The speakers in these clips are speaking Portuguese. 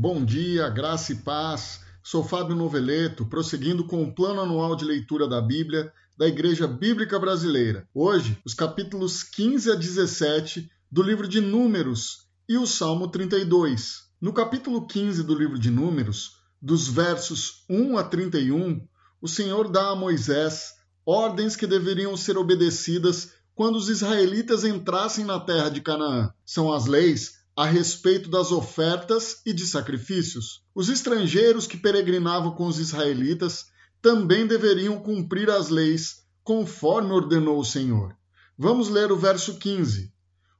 Bom dia, graça e paz. Sou Fábio Noveleto, prosseguindo com o plano anual de leitura da Bíblia da Igreja Bíblica Brasileira. Hoje, os capítulos 15 a 17 do livro de Números e o Salmo 32. No capítulo 15 do livro de Números, dos versos 1 a 31, o Senhor dá a Moisés ordens que deveriam ser obedecidas quando os israelitas entrassem na terra de Canaã. São as leis a respeito das ofertas e de sacrifícios. Os estrangeiros que peregrinavam com os israelitas também deveriam cumprir as leis conforme ordenou o Senhor. Vamos ler o verso 15.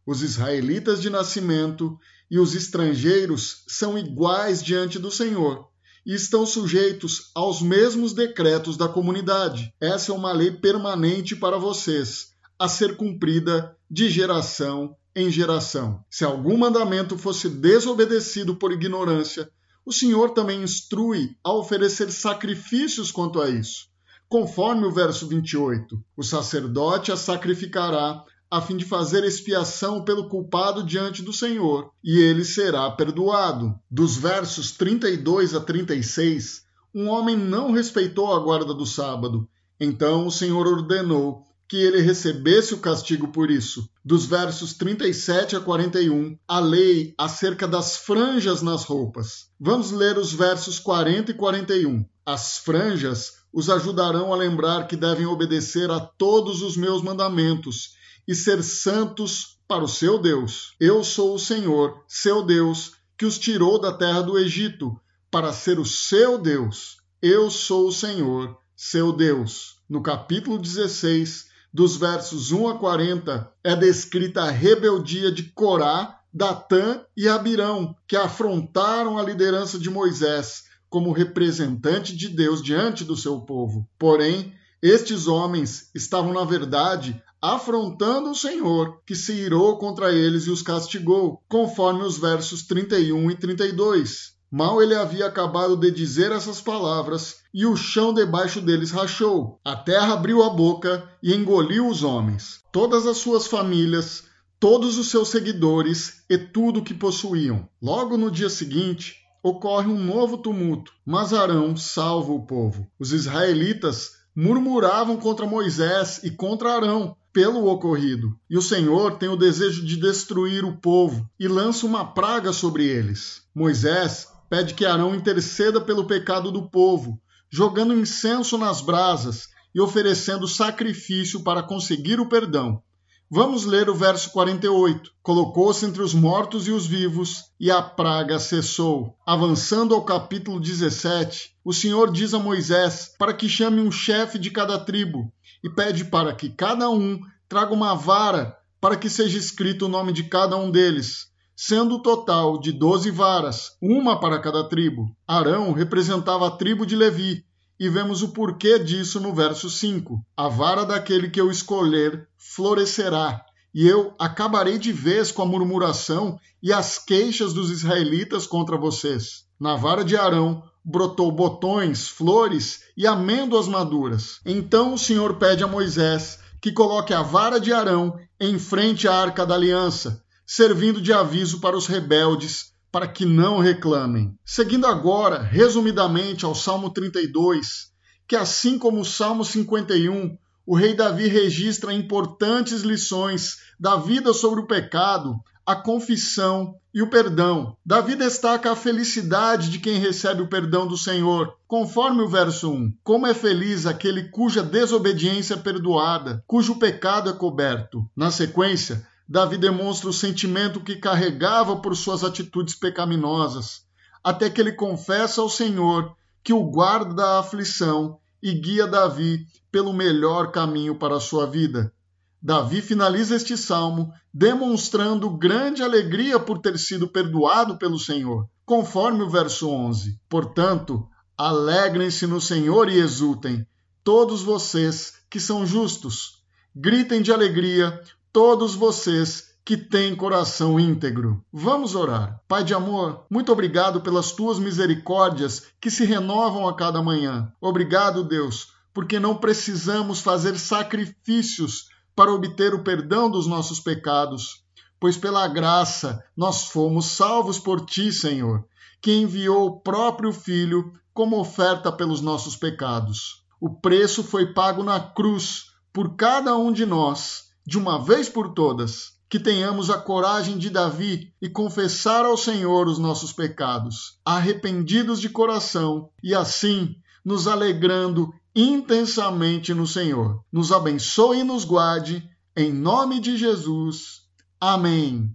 Os israelitas de nascimento e os estrangeiros são iguais diante do Senhor e estão sujeitos aos mesmos decretos da comunidade. Essa é uma lei permanente para vocês, a ser cumprida de geração em geração. Se algum mandamento fosse desobedecido por ignorância, o Senhor também instrui a oferecer sacrifícios quanto a isso. Conforme o verso 28, o sacerdote a sacrificará a fim de fazer expiação pelo culpado diante do Senhor, e ele será perdoado. Dos versos 32 a 36, um homem não respeitou a guarda do sábado. Então o Senhor ordenou que ele recebesse o castigo por isso. Dos versos 37 a 41, a lei acerca das franjas nas roupas. Vamos ler os versos 40 e 41. As franjas os ajudarão a lembrar que devem obedecer a todos os meus mandamentos e ser santos para o seu Deus. Eu sou o Senhor, seu Deus, que os tirou da terra do Egito para ser o seu Deus. Eu sou o Senhor, seu Deus. No capítulo 16, dos versos 1 a 40, é descrita a rebeldia de Corá, Datã e Abirão, que afrontaram a liderança de Moisés como representante de Deus diante do seu povo. Porém, estes homens estavam, na verdade, afrontando o Senhor, que se irou contra eles e os castigou, conforme os versos 31 e 32. Mal ele havia acabado de dizer essas palavras, e o chão debaixo deles rachou. A terra abriu a boca e engoliu os homens, todas as suas famílias, todos os seus seguidores e tudo o que possuíam. Logo no dia seguinte, ocorre um novo tumulto, mas Arão salva o povo. Os israelitas murmuravam contra Moisés e contra Arão pelo ocorrido, e o Senhor tem o desejo de destruir o povo e lança uma praga sobre eles. Moisés pede que Arão interceda pelo pecado do povo, jogando incenso nas brasas e oferecendo sacrifício para conseguir o perdão. Vamos ler o verso 48. Colocou-se entre os mortos e os vivos, e a praga cessou. Avançando ao capítulo 17, o Senhor diz a Moisés para que chame um chefe de cada tribo e pede para que cada um traga uma vara para que seja escrito o nome de cada um deles sendo o total de doze varas, uma para cada tribo. Arão representava a tribo de Levi, e vemos o porquê disso no verso 5. A vara daquele que eu escolher florescerá, e eu acabarei de vez com a murmuração e as queixas dos israelitas contra vocês. Na vara de Arão brotou botões, flores e amêndoas maduras. Então o Senhor pede a Moisés que coloque a vara de Arão em frente à arca da aliança, servindo de aviso para os rebeldes, para que não reclamem. Seguindo agora, resumidamente, ao Salmo 32, que assim como o Salmo 51, o rei Davi registra importantes lições da vida sobre o pecado, a confissão e o perdão. Davi destaca a felicidade de quem recebe o perdão do Senhor, conforme o verso 1. Como é feliz aquele cuja desobediência é perdoada, cujo pecado é coberto. Na sequência, Davi demonstra o sentimento que carregava por suas atitudes pecaminosas, até que ele confessa ao Senhor que o guarda da aflição e guia Davi pelo melhor caminho para a sua vida. Davi finaliza este salmo demonstrando grande alegria por ter sido perdoado pelo Senhor, conforme o verso 11. Portanto, alegrem-se no Senhor e exultem, todos vocês que são justos. Gritem de alegria, todos vocês que têm coração íntegro. Vamos orar. Pai de amor, muito obrigado pelas tuas misericórdias que se renovam a cada manhã. Obrigado, Deus, porque não precisamos fazer sacrifícios para obter o perdão dos nossos pecados, pois pela graça nós fomos salvos por ti, Senhor. que enviou o próprio Filho como oferta pelos nossos pecados. O preço foi pago na cruz por cada um de nós, de uma vez por todas. Que tenhamos a coragem de Davi e confessar ao Senhor os nossos pecados, arrependidos de coração, e assim nos alegrando intensamente no Senhor. Nos abençoe e nos guarde, em nome de Jesus. Amém.